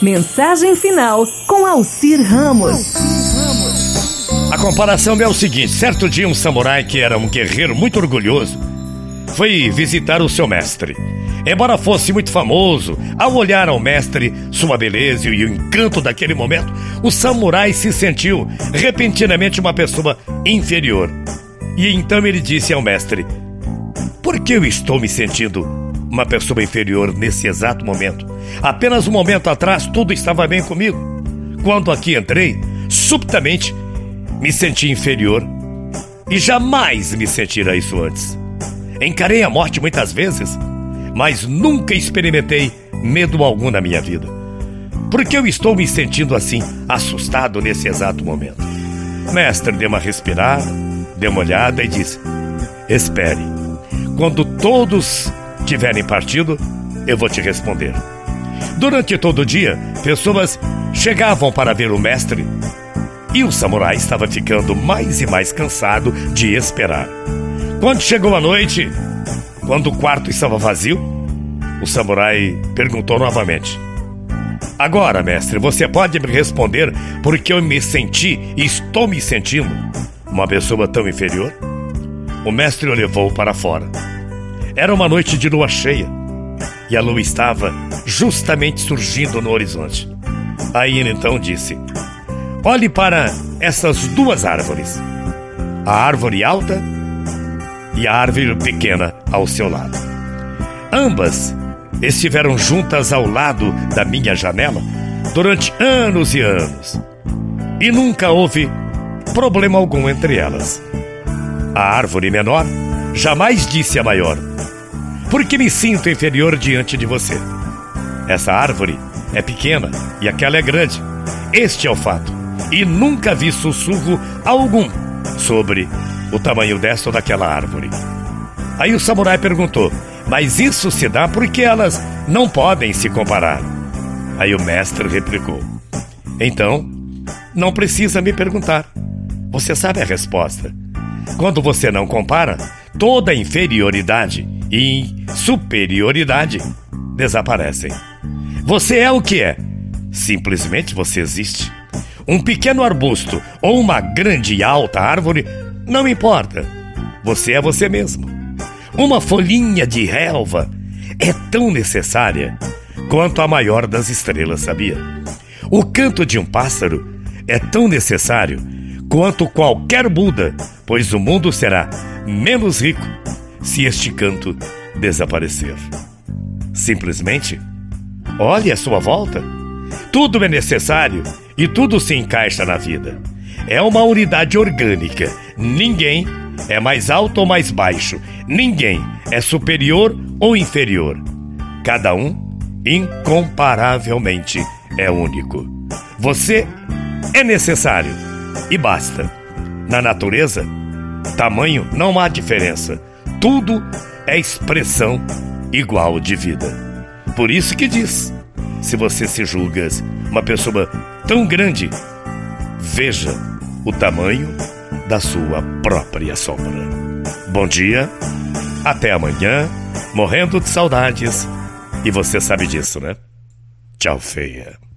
Mensagem final com Alcir Ramos. A comparação é o seguinte: certo dia, um samurai que era um guerreiro muito orgulhoso foi visitar o seu mestre. Embora fosse muito famoso, ao olhar ao mestre, sua beleza e o encanto daquele momento, o samurai se sentiu repentinamente uma pessoa inferior. E então ele disse ao mestre: Por que eu estou me sentindo uma pessoa inferior nesse exato momento. Apenas um momento atrás tudo estava bem comigo. Quando aqui entrei, subitamente me senti inferior e jamais me sentira isso antes. Encarei a morte muitas vezes, mas nunca experimentei medo algum na minha vida. Por que eu estou me sentindo assim, assustado nesse exato momento? Mestre deu uma respirada, deu uma olhada e disse: Espere. Quando todos tiverem partido, eu vou te responder. Durante todo o dia, pessoas chegavam para ver o mestre e o samurai estava ficando mais e mais cansado de esperar. Quando chegou a noite, quando o quarto estava vazio, o samurai perguntou novamente: Agora, mestre, você pode me responder por que eu me senti e estou me sentindo uma pessoa tão inferior? O mestre o levou para fora. Era uma noite de lua cheia e a lua estava justamente surgindo no horizonte. Aí ele então disse: Olhe para essas duas árvores, a árvore alta e a árvore pequena ao seu lado. Ambas estiveram juntas ao lado da minha janela durante anos e anos e nunca houve problema algum entre elas. A árvore menor jamais disse à maior: porque me sinto inferior diante de você. Essa árvore é pequena e aquela é grande. Este é o fato. E nunca vi sussurro algum sobre o tamanho desta ou daquela árvore. Aí o samurai perguntou: Mas isso se dá porque elas não podem se comparar. Aí o mestre replicou: Então, não precisa me perguntar. Você sabe a resposta. Quando você não compara, toda inferioridade e superioridade desaparecem. Você é o que é. Simplesmente você existe. Um pequeno arbusto ou uma grande e alta árvore, não importa. Você é você mesmo. Uma folhinha de relva é tão necessária quanto a maior das estrelas, sabia? O canto de um pássaro é tão necessário quanto qualquer Buda, pois o mundo será menos rico se este canto desaparecer. Simplesmente, olhe à sua volta. Tudo é necessário e tudo se encaixa na vida. É uma unidade orgânica. Ninguém é mais alto ou mais baixo. Ninguém é superior ou inferior. Cada um, incomparavelmente, é único. Você é necessário e basta. Na natureza, tamanho não há diferença. Tudo é expressão igual de vida. Por isso que diz: se você se julga uma pessoa tão grande, veja o tamanho da sua própria sombra. Bom dia, até amanhã, morrendo de saudades. E você sabe disso, né? Tchau, feia.